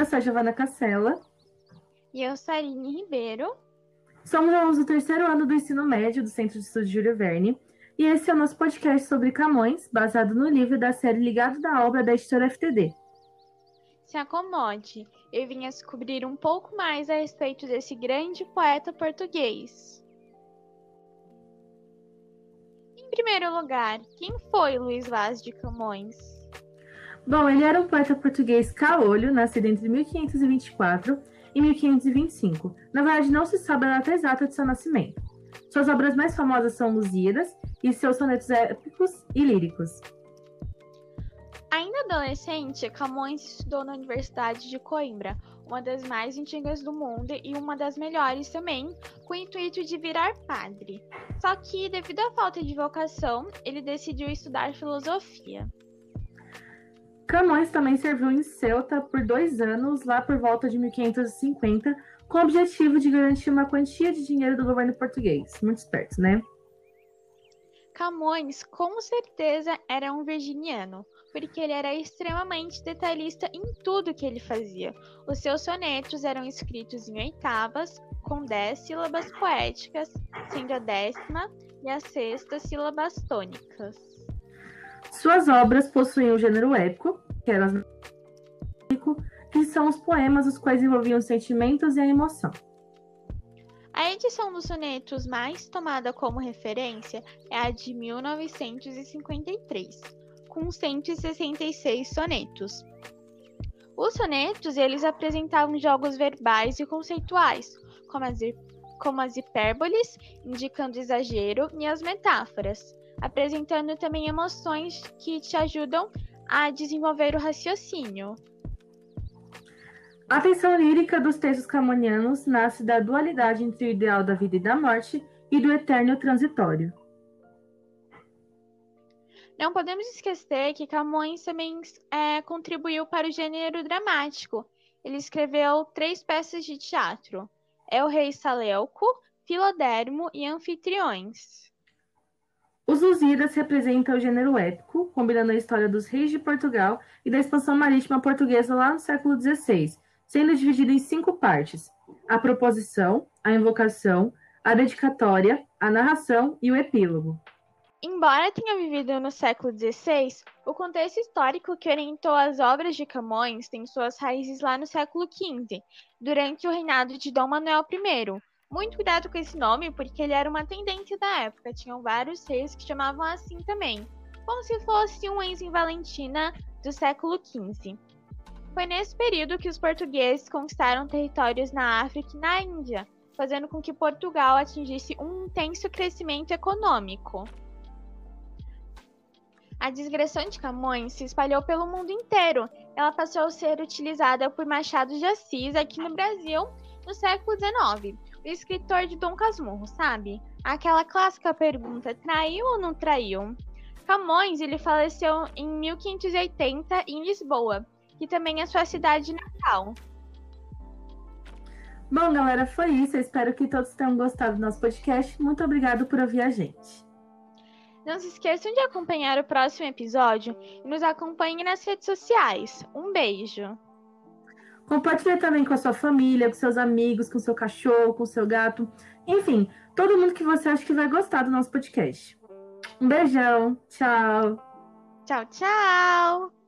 a Giovana Cacela. E eu sou a Aline Ribeiro. Somos alunos do terceiro ano do ensino médio do Centro de Estudos Júlio Verne. E esse é o nosso podcast sobre Camões, baseado no livro da série Ligado da Obra da editora FTD. Se acomode, eu vim descobrir um pouco mais a respeito desse grande poeta português. Em primeiro lugar, quem foi Luís Vaz de Camões? Bom, ele era um poeta português caolho, nascido entre 1524 e 1525. Na verdade, não se sabe a data exata de seu nascimento. Suas obras mais famosas são Lusíadas e seus sonetos épicos e líricos. Ainda adolescente, Camões estudou na Universidade de Coimbra, uma das mais antigas do mundo e uma das melhores também, com o intuito de virar padre. Só que, devido à falta de vocação, ele decidiu estudar filosofia. Camões também serviu em Ceuta por dois anos, lá por volta de 1550, com o objetivo de garantir uma quantia de dinheiro do governo português. Muito esperto, né? Camões, com certeza, era um virginiano, porque ele era extremamente detalhista em tudo que ele fazia. Os seus sonetos eram escritos em oitavas, com dez sílabas poéticas, sendo a décima e a sexta sílabas tônicas. Suas obras possuíam o gênero épico, que era que são os poemas os quais envolviam os sentimentos e a emoção. A edição dos sonetos mais tomada como referência é a de 1953, com 166 sonetos. Os sonetos eles apresentavam jogos verbais e conceituais, como as, como as hipérboles, indicando exagero, e as metáforas, apresentando também emoções que te ajudam a desenvolver o raciocínio. A tensão lírica dos textos camonianos nasce da dualidade entre o ideal da vida e da morte e do eterno transitório. Não podemos esquecer que Camões também é, contribuiu para o gênero dramático. Ele escreveu três peças de teatro: É o Rei Saleuco, Filodermo e Anfitriões. Os Lusíadas representam o gênero épico, combinando a história dos reis de Portugal e da expansão marítima portuguesa lá no século XVI, sendo dividido em cinco partes: a proposição, a invocação, a dedicatória, a narração e o epílogo. Embora tenha vivido no século XVI, o contexto histórico que orientou as obras de Camões tem suas raízes lá no século XV, durante o reinado de Dom Manuel I. Muito cuidado com esse nome, porque ele era uma tendência da época, tinham vários reis que chamavam assim também, como se fosse um Enzo Valentina do século XV. Foi nesse período que os portugueses conquistaram territórios na África e na Índia, fazendo com que Portugal atingisse um intenso crescimento econômico. A digressão de Camões se espalhou pelo mundo inteiro. Ela passou a ser utilizada por Machado de Assis aqui no Brasil no século XIX. O escritor de Dom Casmurro, sabe? Aquela clássica pergunta: traiu ou não traiu? Camões ele faleceu em 1580 em Lisboa, que também é sua cidade natal. Bom, galera, foi isso. Eu espero que todos tenham gostado do nosso podcast. Muito obrigado por ouvir a gente. Não se esqueçam de acompanhar o próximo episódio e nos acompanhem nas redes sociais. Um beijo! Compartilhe também com a sua família, com seus amigos, com seu cachorro, com seu gato. Enfim, todo mundo que você acha que vai gostar do nosso podcast. Um beijão. Tchau. Tchau, tchau.